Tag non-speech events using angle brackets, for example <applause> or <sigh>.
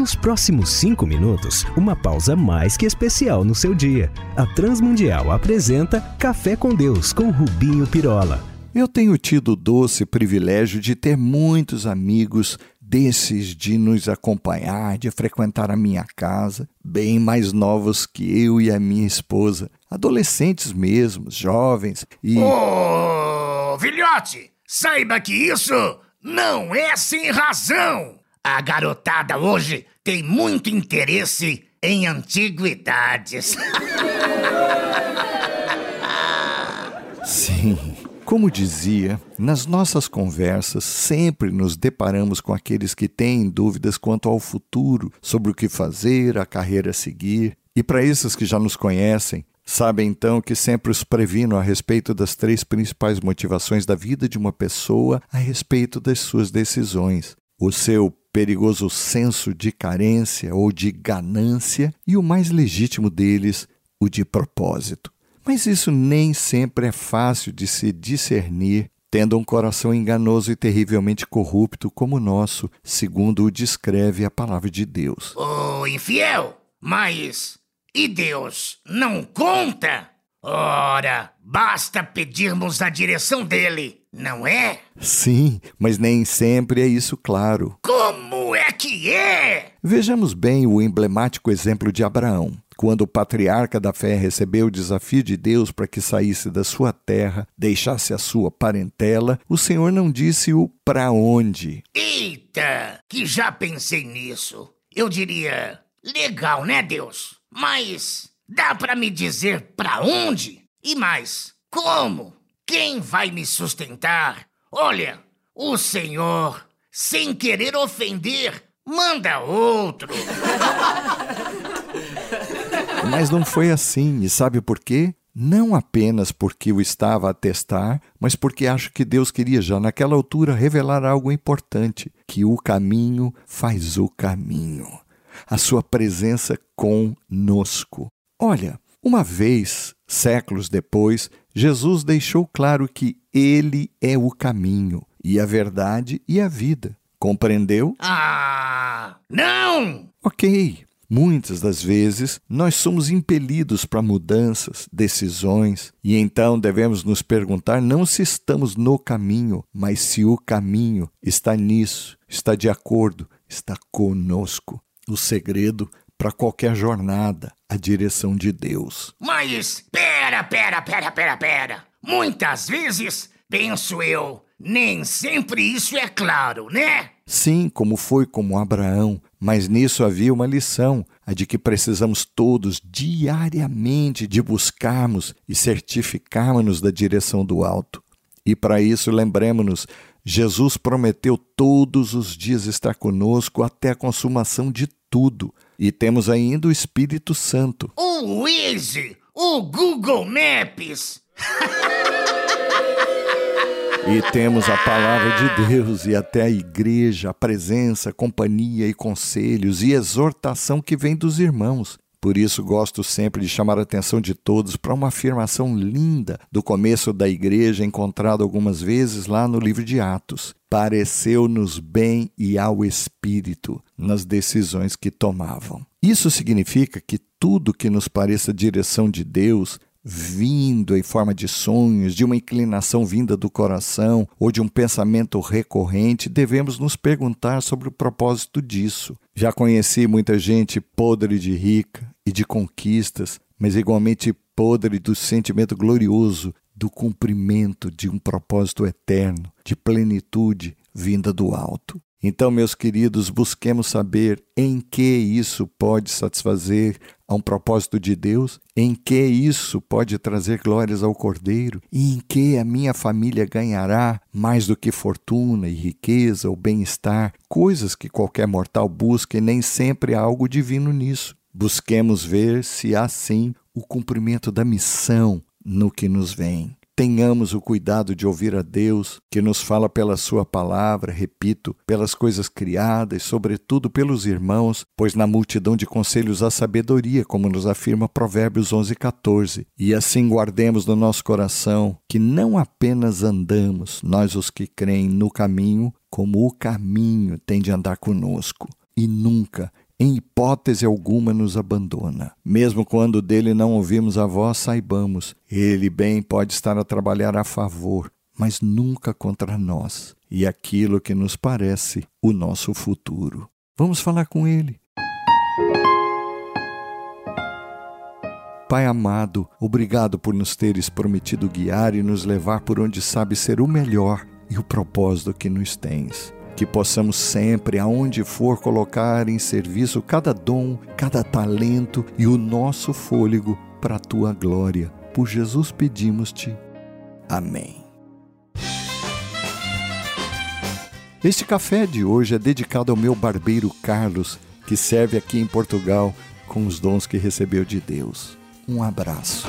Nos próximos cinco minutos, uma pausa mais que especial no seu dia. A Transmundial apresenta Café com Deus com Rubinho Pirola. Eu tenho tido o doce privilégio de ter muitos amigos desses de nos acompanhar, de frequentar a minha casa, bem mais novos que eu e a minha esposa, adolescentes mesmo, jovens e. Ô, filhote, saiba que isso não é sem razão. A garotada hoje tem muito interesse em antiguidades. <laughs> Sim. Como dizia, nas nossas conversas sempre nos deparamos com aqueles que têm dúvidas quanto ao futuro, sobre o que fazer, a carreira a seguir. E para esses que já nos conhecem, sabem então que sempre os previno a respeito das três principais motivações da vida de uma pessoa a respeito das suas decisões: o seu perigoso senso de carência ou de ganância, e o mais legítimo deles, o de propósito. Mas isso nem sempre é fácil de se discernir, tendo um coração enganoso e terrivelmente corrupto como o nosso, segundo o descreve a palavra de Deus. Ô, infiel! Mas e Deus não conta? Ora, basta pedirmos a direção dele, não é? Sim, mas nem sempre é isso claro. Como é que é? Vejamos bem o emblemático exemplo de Abraão. Quando o patriarca da fé recebeu o desafio de Deus para que saísse da sua terra, deixasse a sua parentela, o Senhor não disse o para onde. Eita, que já pensei nisso. Eu diria, legal, né, Deus? Mas dá para me dizer para onde? E mais, como? Quem vai me sustentar? Olha, o Senhor, sem querer ofender, manda outro. Mas não foi assim, e sabe por quê? Não apenas porque o estava a testar, mas porque acho que Deus queria já naquela altura revelar algo importante: que o caminho faz o caminho. A sua presença conosco. Olha, uma vez, séculos depois, Jesus deixou claro que Ele é o caminho, e a verdade e a vida. Compreendeu? Ah, não! Ok, Muitas das vezes nós somos impelidos para mudanças, decisões, e então devemos nos perguntar não se estamos no caminho, mas se o caminho está nisso, está de acordo, está conosco. O segredo para qualquer jornada, a direção de Deus. Mas pera, pera, pera, pera, pera. Muitas vezes, penso eu, nem sempre isso é claro, né? Sim, como foi com Abraão, mas nisso havia uma lição, a de que precisamos todos diariamente de buscarmos e certificarmos-nos da direção do alto. E para isso lembremos-nos, Jesus prometeu todos os dias estar conosco até a consumação de tudo. E temos ainda o Espírito Santo. O Waze, o Google Maps. E temos a palavra de Deus e até a igreja, a presença, a companhia e conselhos e exortação que vem dos irmãos. Por isso gosto sempre de chamar a atenção de todos para uma afirmação linda do começo da igreja, encontrada algumas vezes lá no livro de Atos. Pareceu-nos bem e ao Espírito nas decisões que tomavam. Isso significa que tudo que nos pareça direção de Deus vindo em forma de sonhos, de uma inclinação vinda do coração ou de um pensamento recorrente, devemos nos perguntar sobre o propósito disso. Já conheci muita gente podre de rica e de conquistas, mas igualmente podre do sentimento glorioso do cumprimento de um propósito eterno, de plenitude vinda do alto. Então, meus queridos, busquemos saber em que isso pode satisfazer a um propósito de Deus, em que isso pode trazer glórias ao Cordeiro, e em que a minha família ganhará mais do que fortuna e riqueza ou bem-estar, coisas que qualquer mortal busca e nem sempre há algo divino nisso. Busquemos ver se há sim o cumprimento da missão no que nos vem. Tenhamos o cuidado de ouvir a Deus, que nos fala pela Sua palavra, repito, pelas coisas criadas, sobretudo pelos irmãos, pois na multidão de conselhos há sabedoria, como nos afirma Provérbios 11, 14. E assim guardemos no nosso coração que não apenas andamos, nós os que creem no caminho, como o caminho tem de andar conosco, e nunca em hipótese alguma nos abandona. Mesmo quando dele não ouvimos a voz, saibamos, ele bem pode estar a trabalhar a favor, mas nunca contra nós e aquilo que nos parece o nosso futuro. Vamos falar com ele. Pai amado, obrigado por nos teres prometido guiar e nos levar por onde sabe ser o melhor e o propósito que nos tens que possamos sempre, aonde for, colocar em serviço cada dom, cada talento e o nosso fôlego para a tua glória. Por Jesus pedimos-te. Amém. Este café de hoje é dedicado ao meu barbeiro Carlos, que serve aqui em Portugal com os dons que recebeu de Deus. Um abraço.